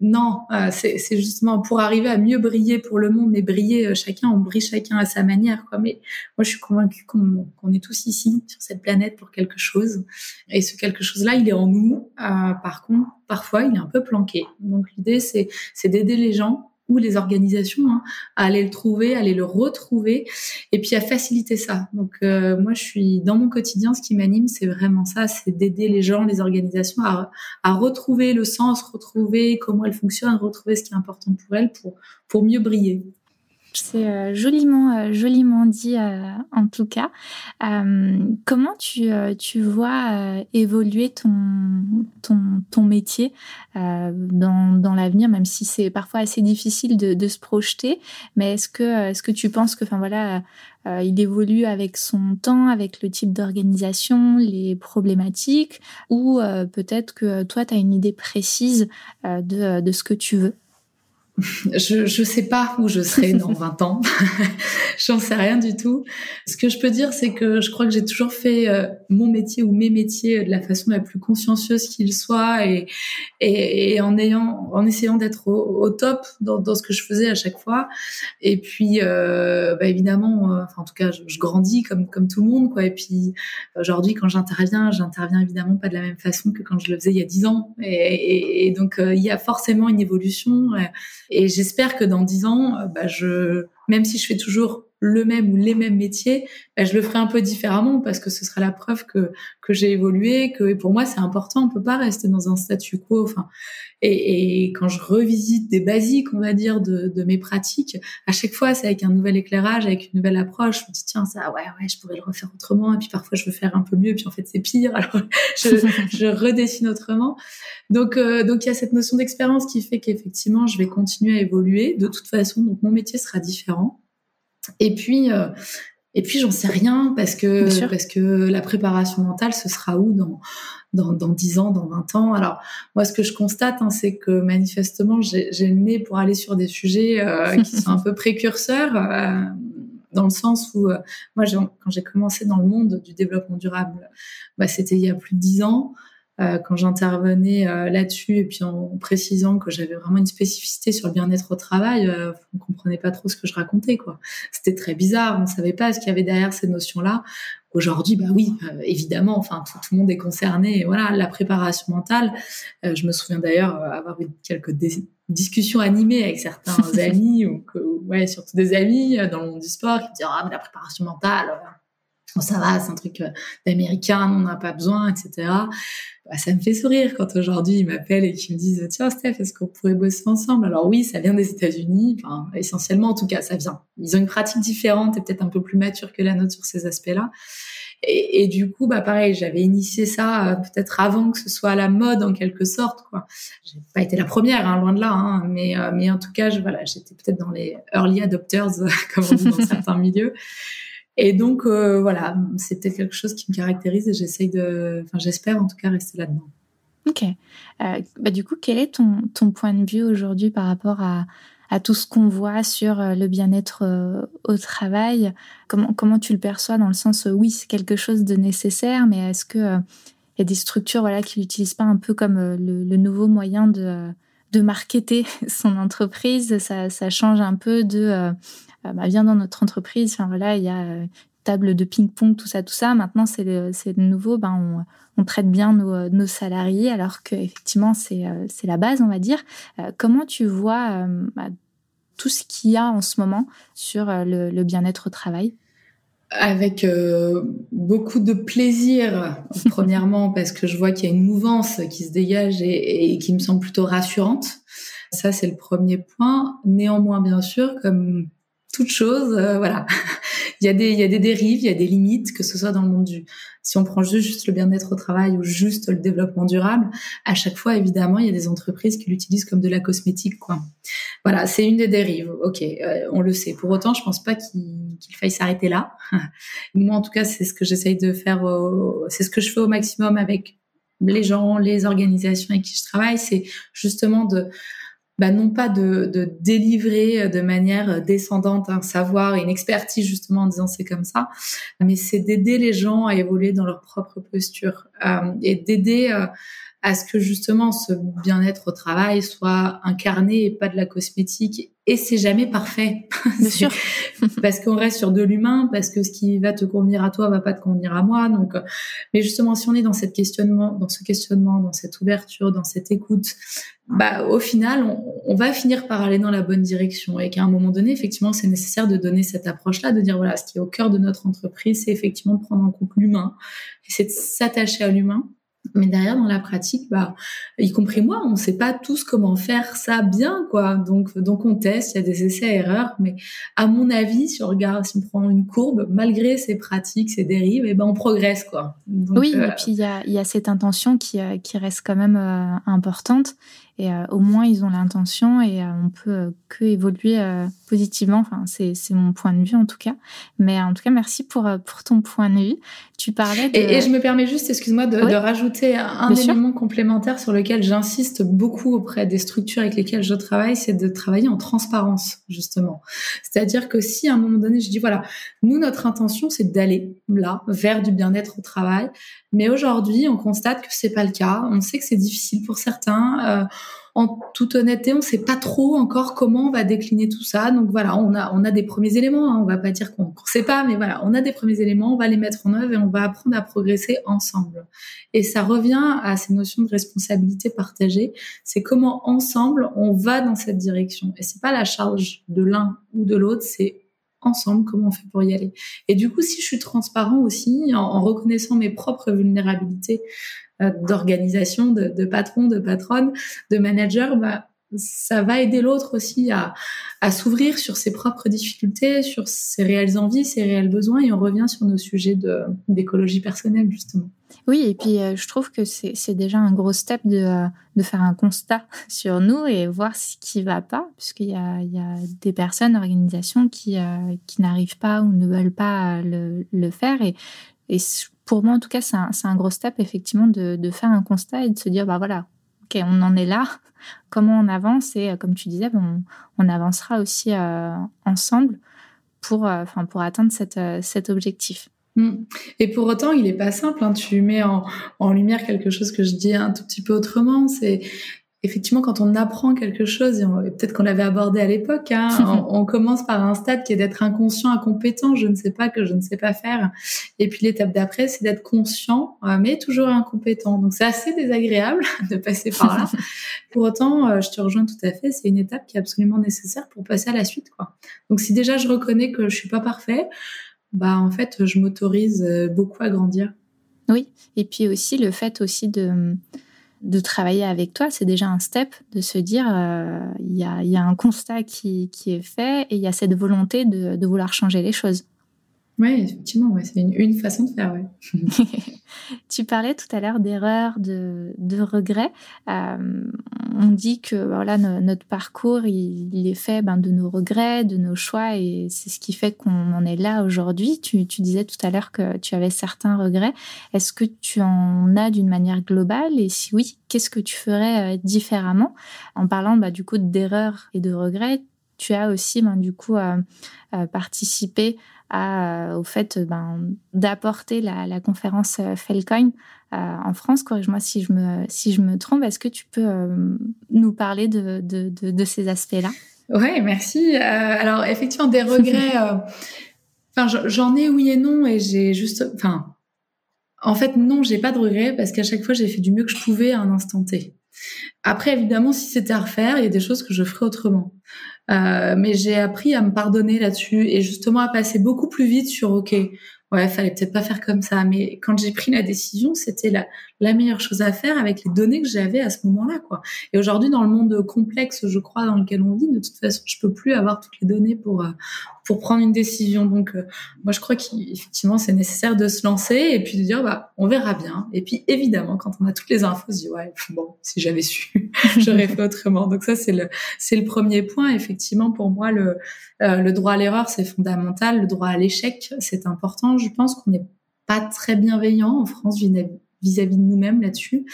B: non, euh, c'est justement pour arriver à mieux briller pour le monde et briller euh, chacun, on brille chacun à sa manière. Quoi. Mais moi, je suis convaincue qu'on est tous ici sur cette planète pour quelque chose. Et ce quelque chose-là, il est en nous. Euh, par contre, parfois, il est un peu planqué. Donc l'idée, c'est d'aider les gens ou les organisations hein, à aller le trouver, à aller le retrouver, et puis à faciliter ça. Donc euh, moi, je suis dans mon quotidien, ce qui m'anime, c'est vraiment ça, c'est d'aider les gens, les organisations à, retrouver le sens, retrouver comment elles fonctionnent, retrouver ce qui est important pour elles, pour pour mieux briller.
A: C'est euh, joliment, euh, joliment dit euh, en tout cas. comment tu, tu vois évoluer ton, ton, ton métier dans, dans l'avenir, même si c'est parfois assez difficile de, de se projeter. Mais est-ce que, est-ce que tu penses que, enfin voilà, il évolue avec son temps, avec le type d'organisation, les problématiques, ou peut-être que toi, tu as une idée précise de, de ce que tu veux?
B: Je je sais pas où je serai dans (laughs) 20 ans. (laughs) J'en sais rien du tout. Ce que je peux dire, c'est que je crois que j'ai toujours fait euh, mon métier ou mes métiers de la façon la plus consciencieuse qu'il soit et, et, et, en ayant, en essayant d'être au, au, top dans, dans, ce que je faisais à chaque fois. Et puis, euh, bah évidemment, euh, enfin en tout cas, je, je, grandis comme comme tout le monde, quoi. Et puis aujourd'hui, quand j'interviens, j'interviens évidemment pas de la même façon que quand je le faisais il y a 10 ans. Et, et donc, euh, il y a forcément une évolution. Et j'espère que dans dix ans, euh, bah, je, même si je fais toujours le même ou les mêmes métiers, bah, je le ferai un peu différemment parce que ce sera la preuve que que j'ai évolué, que pour moi c'est important. On peut pas rester dans un statu quo. Enfin, et, et, quand je revisite des basiques, on va dire, de, de mes pratiques, à chaque fois c'est avec un nouvel éclairage, avec une nouvelle approche. Je me dis tiens ça, ouais ouais, je pourrais le refaire autrement. Et puis parfois je veux faire un peu mieux, puis en fait c'est pire. Alors je, (laughs) je redessine autrement. Donc euh, donc il y a cette notion d'expérience qui fait qu'effectivement je vais continuer à évoluer. De toute façon, donc mon métier sera différent. Et puis, euh, et puis j'en sais rien parce que parce que la préparation mentale, ce sera où dans dans, dans 10 ans, dans 20 ans? Alors moi, ce que je constate, hein, c'est que manifestement, j'ai le nez pour aller sur des sujets euh, (laughs) qui sont un peu précurseurs. Euh, dans le sens où moi, quand j'ai commencé dans le monde du développement durable, bah, c'était il y a plus de dix ans. Euh, quand j'intervenais euh, là-dessus et puis en précisant que j'avais vraiment une spécificité sur le bien-être au travail, euh, on comprenait pas trop ce que je racontais quoi. C'était très bizarre, on savait pas ce qu'il y avait derrière ces notions-là. Aujourd'hui, bah oui, évidemment, enfin tout, le monde est concerné. Et voilà, la préparation mentale. je me souviens d'ailleurs avoir eu quelques discussions animées avec certains (laughs) amis ou que, ouais, surtout des amis dans le monde du sport qui me disaient ah mais la préparation mentale, oh, ça va, c'est un truc d'américain, on n'a pas besoin, etc. Bah, ça me fait sourire quand aujourd'hui ils m'appellent et qu'ils me disent tiens Steph est-ce qu'on pourrait bosser ensemble? Alors oui ça vient des États-Unis enfin essentiellement en tout cas ça vient ils ont une pratique différente et peut-être un peu plus mature que la nôtre sur ces aspects-là Et, du coup, bah pareil, j'avais initié ça peut-être avant que ce soit à la mode en quelque sorte, quoi. J'ai pas été la première, hein, loin de là, hein, mais mais en tout cas, je, voilà, j'étais peut-être dans les early adopters, (laughs) comme on dit dans certains milieux. Et donc voilà, c'est peut-être quelque chose qui me caractérise et j'essaye de, enfin j'espère en tout cas rester là-dedans.
A: Ok. Euh, bah, du coup, quel est ton, point de vue aujourd'hui par rapport à, tout ce qu'on voit sur euh, le bien-être euh, au travail? Comment, tu le perçois dans le sens, oui, c'est quelque chose de nécessaire, mais est-ce qu'il il y a des structures voilà, qui l'utilisent pas un peu comme le, nouveau moyen de, de marketer (laughs) son entreprise Ça, ça change un peu de bah, viens dans notre entreprise. Enfin voilà, il y a table de ping-pong, tout ça, tout ça. Maintenant, c'est le, nouveau. Ben, on, traite bien nos, salariés, alors qu'effectivement, c'est, euh, la base, on va dire. Euh, comment tu vois euh, bah, tout ce qu'il y a en ce moment sur le, bien-être au travail?
B: Avec beaucoup de plaisir, (laughs) premièrement, parce que je vois qu'il y a une mouvance qui se dégage et, et qui me semble plutôt rassurante. Ça, c'est le premier point. Néanmoins, bien sûr, comme toute chose, voilà, (laughs) il y a des il y a des dérives, il y a des limites, que ce soit dans le monde du si on prend juste, le bien-être au travail ou juste le développement durable, à chaque fois évidemment il y a des entreprises qui l'utilisent comme de la cosmétique quoi. Voilà, c'est une des dérives. Ok, euh, on le sait. Pour autant, je pense pas qu'il faille s'arrêter là. (laughs) Moi en tout cas, c'est ce que j'essaye de faire. C'est ce que je fais au maximum avec les gens, les organisations avec qui je travaille, c'est justement de bah, non pas de, délivrer de manière descendante un savoir et une expertise justement en disant c'est comme ça, mais c'est d'aider les gens à évoluer dans leur propre posture euh, et d'aider euh, à ce que justement ce bien-être au travail soit incarné et pas de la cosmétique. Et c'est jamais parfait.
A: Bien (laughs) sûr.
B: parce qu'on reste sur de l'humain, parce que ce qui va te convenir à toi va pas te convenir à moi. Donc, euh, mais justement, si on est dans cette questionnement, dans ce questionnement, dans cette ouverture, dans cette écoute, bah, au final, on, on va finir par aller dans la bonne direction. Et qu'à un moment donné, effectivement, c'est nécessaire de donner cette approche-là, de dire voilà, ce qui est au cœur de notre entreprise, c'est effectivement de prendre en compte l'humain, et c'est de s'attacher à l'humain mais derrière, dans la pratique, bah, y compris moi, on ne sait pas tous comment faire ça bien, quoi. Donc, donc on teste, il y a des essais erreurs. Mais à mon avis, si on regarde, si on prend une courbe, malgré ces pratiques, ces dérives, et eh ben on progresse, quoi.
A: oui, et euh, puis il y a, y a, cette intention qui, euh, qui reste quand même euh, importante. Et euh, au moins, ils ont l'intention et euh, on peut euh, que évoluer positivement. Enfin, c'est, mon point de vue en tout cas. Mais en tout cas, merci pour, pour ton point de vue. Tu parlais de...
B: Et, je me permets juste, excuse-moi, de, de rajouter un élément complémentaire sur lequel j'insiste beaucoup auprès des structures avec lesquelles je travaille, c'est de travailler en transparence, justement. C'est-à-dire que si à un moment donné, je dis, voilà, nous, notre intention, c'est d'aller là, vers du bien-être au travail. Mais aujourd'hui, on constate que c'est pas le cas. On sait que c'est difficile pour certains. Euh, en toute honnêteté, on ne sait pas trop encore comment on va décliner tout ça. Donc voilà, on a on a des premiers éléments. Hein. On va pas dire qu'on ne sait pas, mais voilà, on a des premiers éléments. On va les mettre en œuvre et on va apprendre à progresser ensemble. Et ça revient à ces notions de responsabilité partagée. C'est comment ensemble on va dans cette direction. Et c'est pas la charge de l'un ou de l'autre, c'est ensemble comment on fait pour y aller. Et du coup, si je suis transparent aussi, en, reconnaissant mes propres vulnérabilités d'organisation, de, de, patron, de patronne, de manager, bah, ça va aider l'autre aussi à, s'ouvrir sur ses propres difficultés, sur ses réelles envies, ses réels besoins, et on revient sur nos sujets d'écologie personnelle, justement.
A: Oui, et puis euh, je trouve que c'est déjà un gros step de, euh, faire un constat (laughs) sur nous et voir ce qui va pas, puisqu'il y a, des personnes, organisations qui, euh, n'arrivent pas ou ne veulent pas le, faire. Et, et pour moi, en tout cas, c'est un, gros step, effectivement, de, faire un constat et de se dire, bah voilà, ok, on en est là, (laughs) comment on avance et comme tu disais, on, on avancera aussi ensemble pour, enfin, pour atteindre cette, cet objectif.
B: Mm. Et pour autant, il est pas simple. Hein. Tu mets en, en, lumière quelque chose que je dis un tout petit peu autrement. C'est effectivement quand on apprend quelque chose, et, peut-être qu'on l'avait abordé à l'époque, hein, (laughs) on, commence par un stade qui est d'être inconscient, incompétent. Je ne sais pas que je ne sais pas faire. Et puis l'étape d'après, c'est d'être conscient, euh, mais toujours incompétent. Donc c'est assez désagréable (laughs) de passer par là. (laughs) pour autant, euh, je te rejoins tout à fait. C'est une étape qui est absolument nécessaire pour passer à la suite. Quoi. Donc si déjà je reconnais que je suis pas parfait bah en fait, je m'autorise euh, beaucoup à grandir.
A: Oui, et puis aussi le fait aussi de, de travailler avec toi, c'est déjà un step de se dire euh, il y, a, y, a, un constat qui, est fait et il y a cette volonté de vouloir changer les choses.
B: Oui, effectivement, ouais, c'est une, une, façon de faire. Ouais. (laughs)
A: tu parlais tout à l'heure d'erreurs, de, de regrets. Euh, on dit que voilà, notre parcours, il, est fait ben, de nos regrets, de nos choix, et c'est ce qui fait qu'on en est là aujourd'hui. Tu, tu, disais tout à l'heure que tu avais certains regrets. Est-ce que tu en as d'une manière globale? Et si oui, qu'est-ce que tu ferais euh, différemment? En parlant bah, du coup d'erreurs et de regrets, tu as aussi ben, du coup euh, participé à, au fait ben, d'apporter la, la, conférence euh, Felcoin euh, en France. Corrige-moi si je me si je me trompe. Est-ce que tu peux euh, nous parler de, de, de, de ces aspects-là?
B: Ouais, merci. alors effectivement des (laughs) regrets. Enfin, j'en ai oui et non, et j'ai juste, enfin, en fait non, j'ai pas de regrets parce qu'à chaque fois j'ai fait du mieux que je pouvais à un instant T. Après, évidemment, si c'était à refaire, il y a des choses que je ferais autrement. Euh, mais j'ai appris à me pardonner là-dessus et justement à passer beaucoup plus vite sur OK, ouais, fallait peut-être pas faire comme ça. Mais quand j'ai pris la décision, c'était la, la meilleure chose à faire avec les données que j'avais à ce moment-là, quoi. Et aujourd'hui, dans le monde complexe, je crois, dans lequel on vit, de toute façon, je peux plus avoir toutes les données pour euh, pour prendre une décision. Donc, euh, moi, je crois qu'effectivement, c'est nécessaire de se lancer et puis de dire, bah, on verra bien. Et puis, évidemment, quand on a toutes les infos, on se dit, ouais, bon, si j'avais su, (laughs) j'aurais fait autrement. Donc ça, c'est le c'est le premier point. Effectivement, pour moi, le euh, le droit à l'erreur, c'est fondamental. Le droit à l'échec, c'est important. Je pense qu'on n'est pas très bienveillant en France de nous-mêmes là-dessus.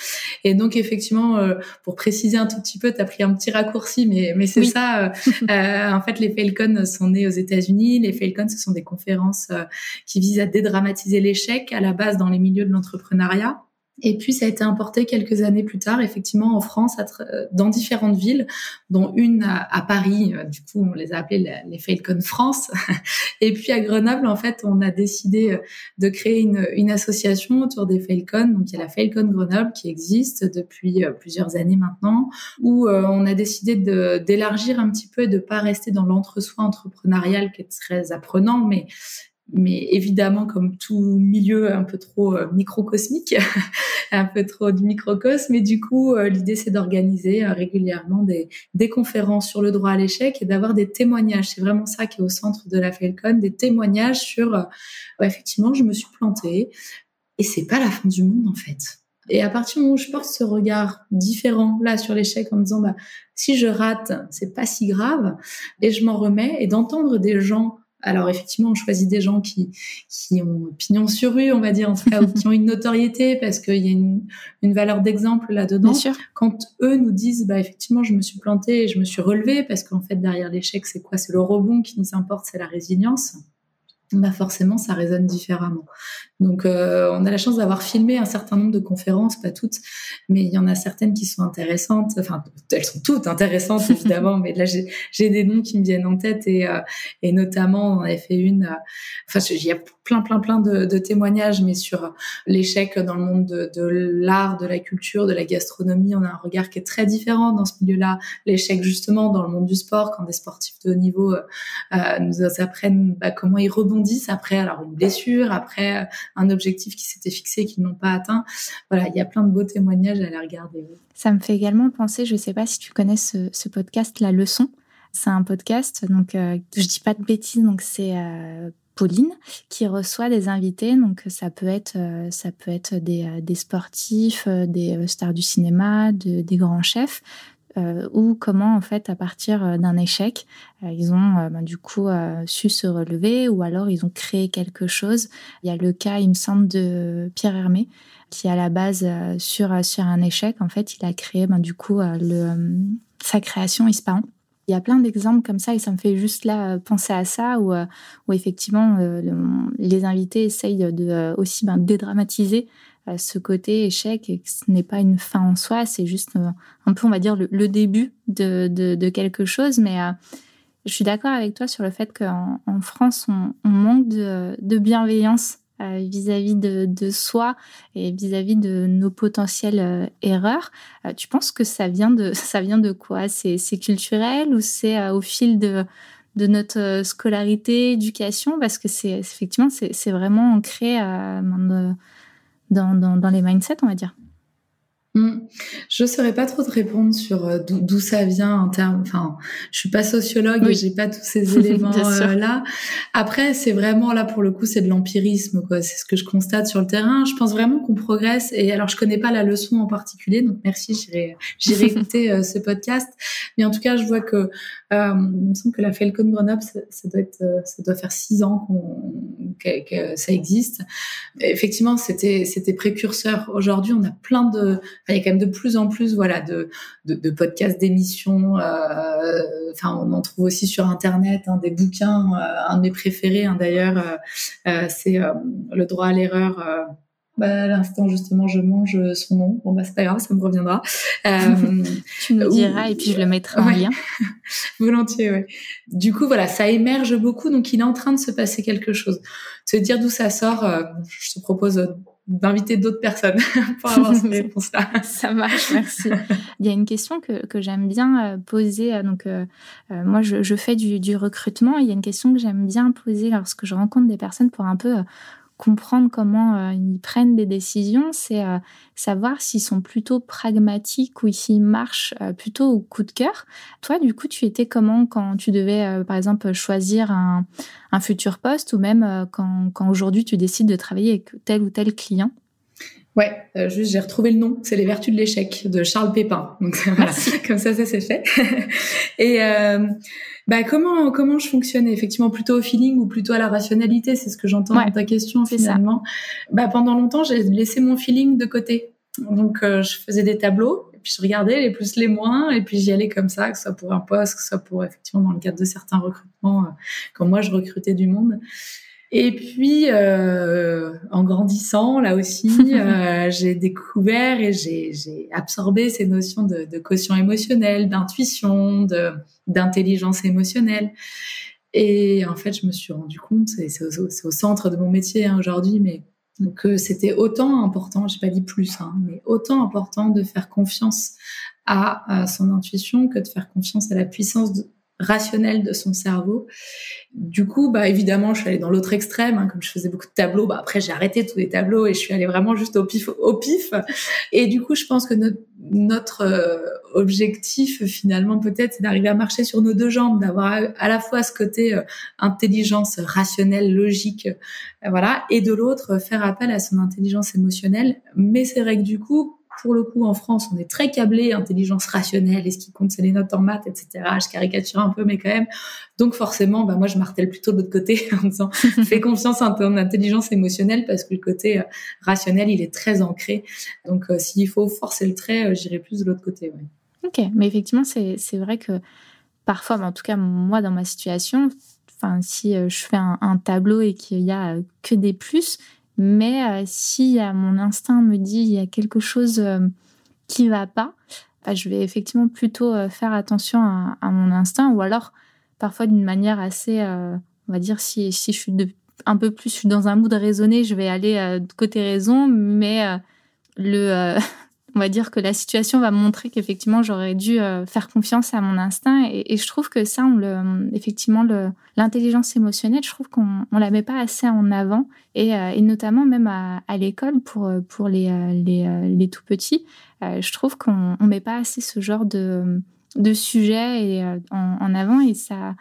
B: Et donc effectivement, euh, pour préciser un tout petit peu, tu as pris un petit raccourci, mais, mais c'est ça. Euh, (laughs) euh, en fait, les Falcons sont nés aux États-Unis. Les Falcons, ce sont des conférences qui visent à dédramatiser l'échec à la base dans les milieux de l'entrepreneuriat. Et puis, ça a été importé quelques années plus tard, effectivement, en France, euh, dans différentes villes, dont une à, Paris. Euh, du coup, on les a appelées les Falcon France. (laughs) Et puis, à Grenoble, en fait, on a décidé euh, de créer une, association autour des Falcons. Donc, il y a la Falcon Grenoble qui existe depuis plusieurs années maintenant, où on a décidé d'élargir un petit peu et de pas rester dans l'entre-soi entrepreneurial qui est très apprenant, mais mais évidemment comme tout milieu un peu trop euh, microcosmique, (laughs) un peu trop du microcosme. Et du coup, euh, l'idée c'est d'organiser euh, régulièrement des, conférences sur le droit à l'échec et d'avoir des témoignages. C'est vraiment ça qui est au centre de la Falcon, des témoignages sur effectivement je me suis plantée et c'est pas la fin du monde en fait. Et à partir du moment où je porte ce regard différent là sur l'échec en me disant bah si je rate c'est pas si grave et je m'en remets et d'entendre des gens alors effectivement, on choisit des gens qui, qui ont pignon sur rue, on va dire, en tout cas, ou qui ont une notoriété parce qu'il y a une, une valeur d'exemple là-dedans. Quand eux nous disent, bah effectivement, je me suis planté et je me suis relevé parce qu'en fait, derrière l'échec, c'est quoi? C'est le rebond qui nous importe, c'est la résilience bah forcément ça résonne différemment. Donc euh, on a la chance d'avoir filmé un certain nombre de conférences, pas toutes, mais il y en a certaines qui sont intéressantes. Enfin, elles sont toutes intéressantes évidemment, (laughs) mais là j'ai des noms qui me viennent en tête et, euh, et notamment on avait fait une. Euh, enfin, il y a plein plein plein de, de témoignages, mais sur l'échec dans le monde de, de l'art, de la culture, de la gastronomie, on a un regard qui est très différent dans ce milieu-là. L'échec justement dans le monde du sport, quand des sportifs de haut niveau nous apprennent bah, comment ils rebondissent après alors une blessure, après euh, un objectif qui s'était fixé et qu'ils n'ont pas atteint. Voilà, il y a plein de beaux témoignages à aller regarder.
A: Ça me fait également penser, je ne sais pas si tu connais ce, podcast La Leçon. C'est un podcast, donc euh, je dis pas de bêtises, donc c'est euh, Pauline qui reçoit des invités. Donc ça peut être ça peut être des, des sportifs, des stars du cinéma, des grands chefs euh, ou comment en fait à partir euh, d'un échec euh, ils ont ben, du coup su se relever ou alors ils ont créé quelque chose. Il y a le cas il me semble de Pierre Hermé qui à la base sur sur un échec en fait il a créé ben, du coup sa création Ispahan. Il y a plein d'exemples comme ça et ça me fait juste là penser à ça où, où effectivement les invités essayent de aussi ben, dédramatiser ce côté échec et que ce n'est pas une fin en soi, c'est juste euh, un peu, on va dire, le, début de, quelque chose. Mais euh, je suis d'accord avec toi sur le fait qu'en en France, on, manque de, bienveillance euh, vis-à-vis de, soi et vis-à-vis de nos potentielles erreurs. tu penses que ça vient de, (laughs) ça vient de quoi? C'est culturel ou c'est au fil de, de notre scolarité, éducation? Parce que c'est effectivement, c'est vraiment ancré dans, dans, dans, les mindsets, on va dire.
B: Hmm. Je ne saurais pas trop te répondre sur euh, d'où ça vient en termes. Enfin, je suis pas sociologue et j'ai pas tous ces (laughs) éléments euh, là. Après, c'est vraiment là pour le coup, c'est de l'empirisme quoi. C'est ce que je constate sur le terrain. Je pense vraiment qu'on progresse. Et alors, je connais pas la leçon en particulier, donc merci. J'irai j'irai (laughs) écouter euh, ce podcast. Mais en tout cas, je vois que euh, il me semble que la Falcon Grenoble, ça, ça doit être, ça doit faire six ans qu'on que, que, ça existe. effectivement, c'était c'était précurseur. Aujourd'hui, on a plein de il y a quand même de plus en plus, voilà, de, de, de podcasts, d'émissions. Euh, enfin, on en trouve aussi sur Internet hein, des bouquins. Euh, un de mes préférés, hein, d'ailleurs, euh, c'est Le droit à l'erreur. Bah, à l'instant justement je mange son nom bon bah c'est pas grave ça me reviendra
A: euh, (laughs) tu me diras et puis je le mettrai en lien (laughs)
B: volontiers ouais du coup voilà ça émerge beaucoup donc il est en train de se passer quelque chose se dire d'où ça sort je te propose d'inviter d'autres personnes (laughs) pour avoir cette (laughs) réponse-là.
A: Ça marche, merci. Il y a une question que, que j'aime bien euh, poser. Euh, donc, euh, moi, je, je, fais du, du recrutement. Il y a une question que j'aime bien poser lorsque je rencontre des personnes pour un peu comprendre comment euh, ils prennent des décisions, c'est euh, savoir s'ils sont plutôt pragmatiques ou s'ils marchent euh, plutôt au coup de cœur. Toi, du coup, tu étais comment quand tu devais, par exemple, choisir un, un, futur poste ou même quand, quand aujourd'hui tu décides de travailler avec tel ou tel client?
B: Ouais, juste j'ai retrouvé le nom, c'est Les Vertus de l'échec de Charles Pépin. Donc (laughs) voilà, comme ça, ça s'est fait. (laughs) Et bah comment comment je fonctionnais effectivement plutôt au feeling ou plutôt à la rationalité, c'est ce que j'entends dans ta question finalement. Bah pendant longtemps, j'ai laissé mon feeling de côté. Donc euh, je faisais des tableaux et puis je regardais les plus les moins et puis j'y allais comme ça, que ce soit pour un poste, que ce soit pour effectivement dans le cadre de certains recrutements euh, quand moi je recrutais du monde. Et puis, euh, en grandissant, là aussi, (laughs) euh, j'ai découvert et j'ai absorbé ces notions de, de quotient émotionnel, d'intuition, d'intelligence émotionnelle. Et en fait, je me suis rendu compte, c'est au, au, centre de mon métier hein, aujourd'hui, mais que c'était autant important, j'ai pas dit plus, hein, mais autant important de faire confiance à, à, son intuition que de faire confiance à la puissance de, rationnel de son cerveau. Du coup, bah évidemment, je suis allée dans l'autre extrême, hein, comme je faisais beaucoup de tableaux. Bah après, j'ai arrêté tous les tableaux et je suis allée vraiment juste au pif, au pif. Et du coup, je pense que notre, euh, objectif finalement peut-être, c'est d'arriver à marcher sur nos deux jambes, d'avoir à la fois ce côté euh, intelligence rationnelle, logique, euh, voilà, et de l'autre faire appel à son intelligence émotionnelle. Mais c'est vrai que du coup, pour le coup, en France, on est très câblé, intelligence rationnelle, et ce qui compte, c'est les notes en maths, etc. Je caricature un peu, mais quand même. Donc forcément, bah, moi, je martèle plutôt de l'autre côté (laughs) en disant, (laughs) fais confiance en ton intelligence émotionnelle, parce que le côté euh, rationnel, il est très ancré. Donc euh, s'il faut forcer le trait, euh, j'irai plus de l'autre côté. Ouais.
A: Ok, mais effectivement, c'est vrai que parfois, en tout cas, moi, dans ma situation, enfin, si je fais un, un tableau et qu'il y a que des plus, mais euh, si euh, mon instinct me dit il y a quelque chose euh, qui va pas, bah, je vais effectivement plutôt faire attention à, mon instinct. Ou alors parfois d'une manière assez, on va dire, si, si je suis un peu plus dans un mood raisonné, je vais aller côté raison, mais le on va dire que la situation va montrer qu'effectivement j'aurais dû euh, faire confiance à mon instinct. Et, je trouve que ça on le effectivement l'intelligence émotionnelle je trouve qu'on on la met pas assez en avant. Et, euh, et notamment même à, l'école pour pour les les, les tout petits euh, je trouve qu'on on met pas assez ce genre de de sujet et en, en, avant. Et ça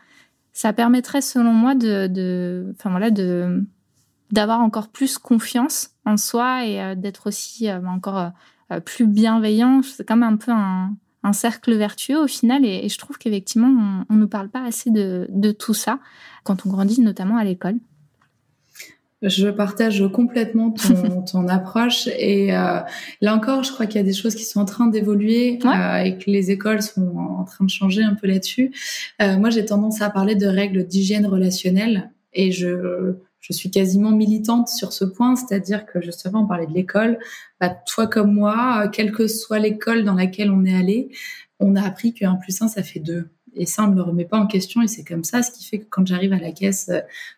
A: ça permettrait selon moi de enfin voilà de d'avoir encore plus confiance en soi et d'être aussi encore euh, plus bienveillant. C'est comme un peu un, un cercle vertueux au final. Et, je trouve qu'effectivement, on ne nous parle pas assez de, de, tout ça quand on grandit, notamment à l'école.
B: Je partage complètement ton, (laughs) ton approche et euh, là encore, je crois qu'il y a des choses qui sont en train d'évoluer euh, et que les écoles sont en train de changer un peu là-dessus. Euh, moi, j'ai tendance à parler de règles d'hygiène relationnelle et je je suis quasiment militante sur ce point, c'est-à-dire que justement, on parlait de l'école. Bah, toi comme moi, quelle que soit l'école dans laquelle on est allé, on a appris qu'un plus un, ça fait deux. Et ça, on ne le remet pas en question et c'est comme ça, ce qui fait que quand j'arrive à la caisse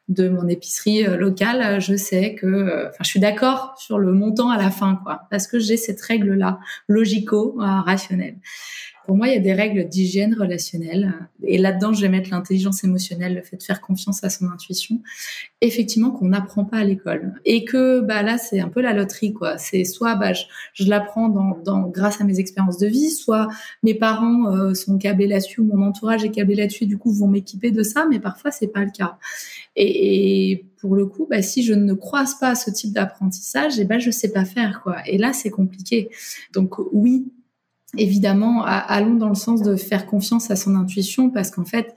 B: de mon épicerie euh, locale, je sais que, euh, enfin, je suis d'accord sur le montant à la fin, quoi, parce que j'ai cette règle-là, logico-rationnelle. Pour moi, il y a des règles d'hygiène relationnelle. Et là-dedans, je vais mettre l'intelligence émotionnelle, le fait de faire confiance à son intuition. Effectivement, qu'on n'apprend pas à l'école. Et que bah, là, c'est un peu la loterie. C'est soit bah, je, l'apprends grâce à mes expériences de vie, soit mes parents euh, sont câblés là-dessus, ou mon entourage est câblé là-dessus, du coup, vont m'équiper de ça. Mais parfois, c'est pas le cas. Et, et pour le coup, bah, si je ne croise pas ce type d'apprentissage, et eh ben, je sais pas faire. Et là, c'est compliqué. Donc oui, évidemment, allons dans le sens de faire confiance à son intuition parce qu'en fait,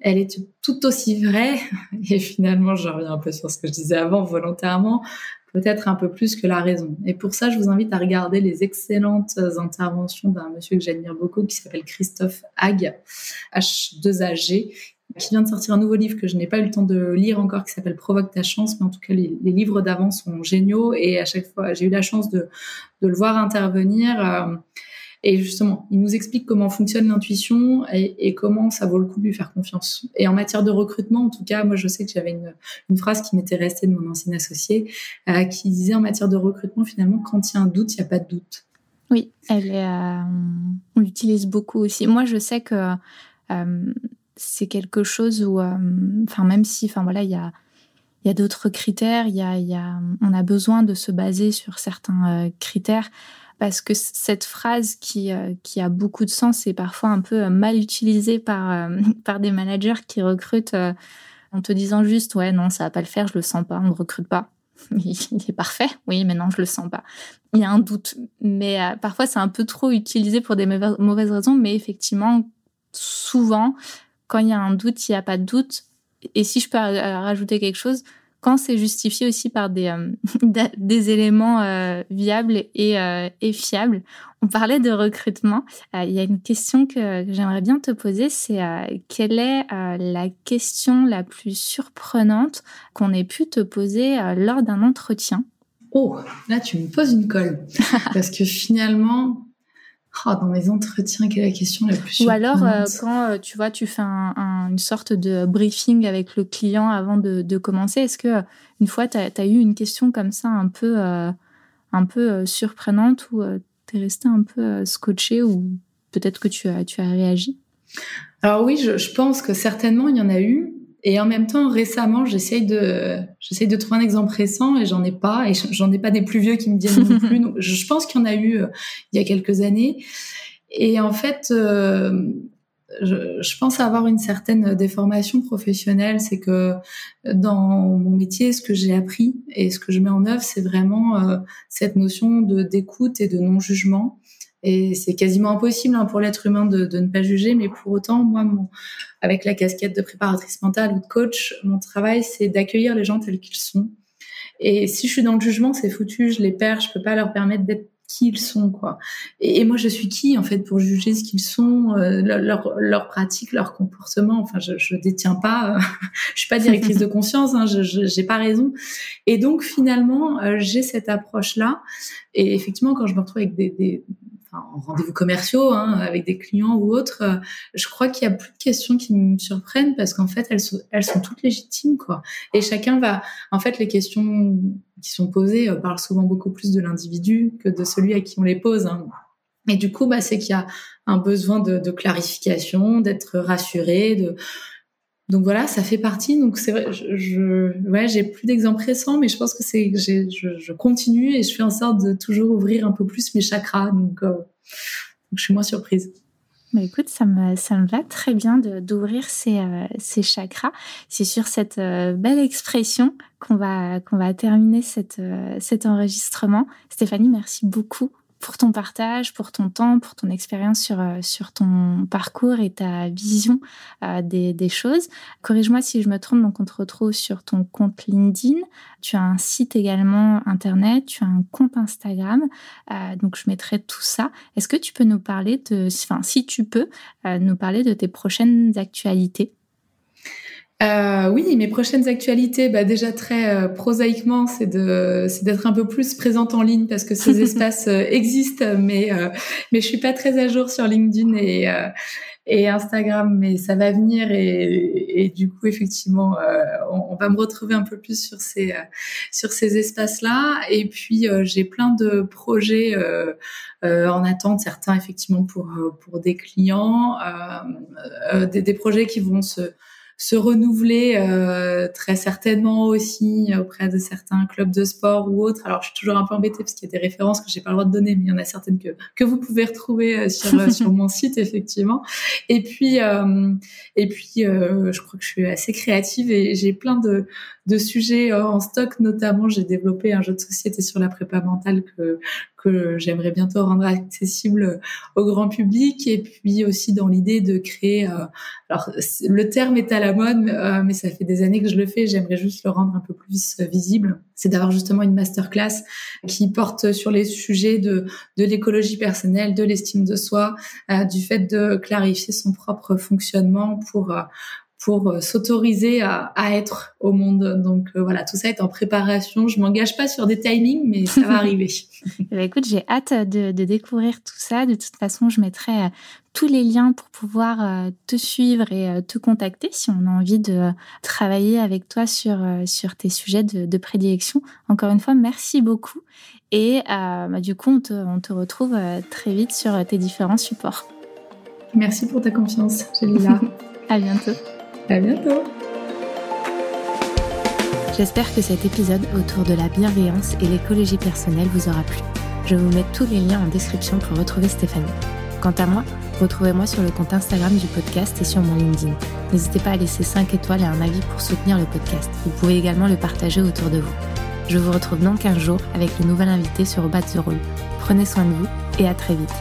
B: elle est tout aussi vraie. (laughs) Et finalement, je reviens un peu sur ce que je disais avant, volontairement, peut-être un peu plus que la raison. Et pour ça, je vous invite à regarder les excellentes interventions d'un monsieur que j'admire beaucoup qui s'appelle Christophe Hague, H2AG, qui vient de sortir un nouveau livre que je n'ai pas eu le temps de lire encore, qui s'appelle Provoque ta chance, mais en tout cas les, livres d'avant sont géniaux et à chaque fois j'ai eu la chance de, le voir intervenir. Euh, et justement, il nous explique comment fonctionne l'intuition et, comment ça vaut le coup de lui faire confiance. Et en matière de recrutement, en tout cas, moi je sais que j'avais une, une, phrase qui m'était restée de mon ancien associé, euh, qui disait en matière de recrutement, finalement, quand il y a un doute, il n'y a pas de doute.
A: Oui, euh, on l'utilise beaucoup aussi. Moi, je sais que c'est quelque chose où, euh, enfin, même si, enfin voilà, il y a, d'autres critères, il y a, on a besoin de se baser sur certains euh, critères parce que cette phrase qui, euh, qui a beaucoup de sens est parfois un peu mal utilisée par, (laughs) par des managers qui recrutent en te disant juste ouais non ça va pas le faire, je le sens pas, on ne recrute pas. (laughs) Il est parfait, oui, mais non, je le sens pas. Il y a un doute, mais parfois c'est un peu trop utilisé pour des mauvaises raisons, mais effectivement, souvent, quand il y a un doute, il n'y a pas de doute. Et si je peux euh, rajouter quelque chose, quand c'est justifié aussi par des, euh, (laughs) des éléments euh, viables et, et, fiables. On parlait de recrutement. Il y a une question que, j'aimerais bien te poser, c'est quelle est la question la plus surprenante qu'on ait pu te poser lors d'un entretien?
B: Oh, là tu me poses une colle. (laughs) Parce que finalement, Oh, dans mes entretiens, quelle est la question la plus
A: Ou alors, euh, quand euh, tu vois, tu fais une sorte de briefing avec le client avant de, commencer, est-ce que une fois, tu as, eu une question comme ça un peu, euh, un peu surprenante ou tu es resté un peu scotché ou peut-être que tu as, tu as réagi?
B: Alors oui, je, je, pense que certainement, il y en a eu. Et en même temps, récemment, j'essaye de, j'essaye de trouver un exemple récent et j'en ai pas. Et j'en ai pas des plus vieux qui me viennent non plus. (laughs) je pense qu'il y en a eu euh, il y a quelques années. Et en fait, euh, je, je, pense avoir une certaine déformation professionnelle. C'est que dans mon métier, ce que j'ai appris et ce que je mets en œuvre, c'est vraiment euh, cette notion de d'écoute et de non-jugement. Et c'est quasiment impossible hein, pour l'être humain de, de, ne pas juger, mais pour autant, moi, mon, avec la casquette de préparatrice mentale ou de coach, mon travail, c'est d'accueillir les gens tels qu'ils sont. Et si je suis dans le jugement, c'est foutu, je les perds, je peux pas leur permettre d'être qui ils sont quoi. Et, moi je suis qui en fait pour juger ce qu'ils sont, euh, leur, leur pratique, leur comportement? Enfin je, je détiens pas, euh, (laughs) je suis pas directrice de conscience, hein, je j'ai pas raison. Et donc finalement euh, j'ai cette approche là. Et effectivement quand je me retrouve avec des, des en rendez-vous commerciaux hein, avec des clients ou autres, euh, je crois qu'il y a plus de questions qui me surprennent parce qu'en fait elles sont, toutes légitimes quoi. Et chacun va, en fait, les questions qui sont posées euh, parlent souvent beaucoup plus de l'individu que de celui à qui on les pose. Hein. Et du coup, bah, c'est qu'il y a un besoin de, de clarification, d'être rassuré, de donc voilà, ça fait partie. Donc c'est vrai, je, je ouais, j'ai plus d'exemples récents, mais je pense que c'est, je, je, continue et je fais en sorte de toujours ouvrir un peu plus mes chakras. Donc, euh, je suis moins surprise.
A: Mais écoute, ça me, ça me va très bien d'ouvrir ces, euh, ces chakras. C'est sur cette euh, belle expression qu'on va, va terminer cet enregistrement. Stéphanie, merci beaucoup pour ton partage, pour ton temps, pour ton expérience sur, euh, sur ton parcours et ta vision euh, des, des, choses. Corrige-moi si je me trompe, donc on te retrouve sur ton compte LinkedIn. Tu as un site également internet, tu as un compte Instagram. Euh, donc je mettrai tout ça. Est-ce que tu peux nous parler de, enfin si tu peux, nous parler de tes prochaines actualités?
B: Euh, oui, mes prochaines actualités, bah déjà très euh, prosaïquement, c'est de c'est d'être un peu plus présente en ligne parce que ces (laughs) espaces euh, existent, mais euh, mais je suis pas très à jour sur LinkedIn et et Instagram, mais ça va venir et, et du coup effectivement, on, on, va me retrouver un peu plus sur ces sur ces espaces-là. Et puis j'ai plein de projets en attente, certains effectivement pour pour des clients, des, des projets qui vont se se renouveler euh, très certainement aussi auprès de certains clubs de sport ou autres. Alors je suis toujours un peu embêtée parce qu'il y a des références que j'ai pas le droit de donner, mais il y en a certaines que que vous pouvez retrouver euh, sur euh, sur (laughs) mon site effectivement. Et puis et puis je crois que je suis assez créative et j'ai plein de de sujets en stock. Notamment, j'ai développé un jeu de société sur la prépa mentale que que j'aimerais bientôt rendre accessible au grand public et puis aussi dans l'idée de créer euh, alors le terme est à la mode euh, mais ça fait des années que je le fais j'aimerais juste le rendre un peu plus visible. C'est d'avoir justement une masterclass qui porte sur les sujets de de l'écologie personnelle de l'estime de soi euh, du fait de clarifier son propre fonctionnement pour pour euh, s'autoriser à, à, être au monde. Donc euh, voilà, tout ça est en préparation. Je m'engage pas sur des timings, mais ça va (laughs) arriver.
A: Eh ben, écoute, j'ai hâte de, de, découvrir tout ça. De toute façon, je mettrai euh, tous les liens pour pouvoir te suivre et te contacter si on a envie de travailler avec toi sur, sur tes sujets de, de prédilection. Encore une fois, merci beaucoup. Et bah, du coup, on te, on te retrouve très vite sur tes différents supports.
B: Merci pour ta confiance, Jelila. (laughs)
A: à bientôt.
B: À bientôt.
A: J'espère que cet épisode autour de la bienveillance et l'écologie personnelle vous aura plu. Je vous mets tous les liens en description pour retrouver Stéphanie. Quant à moi, retrouvez-moi sur le compte Instagram du podcast et sur mon LinkedIn. N'hésitez pas à laisser 5 étoiles et un avis pour soutenir le podcast. Vous pouvez également le partager autour de vous. Je vous retrouve dans 15 jours avec le nouvel invité sur Bat the Roll. Prenez soin de vous et à très vite.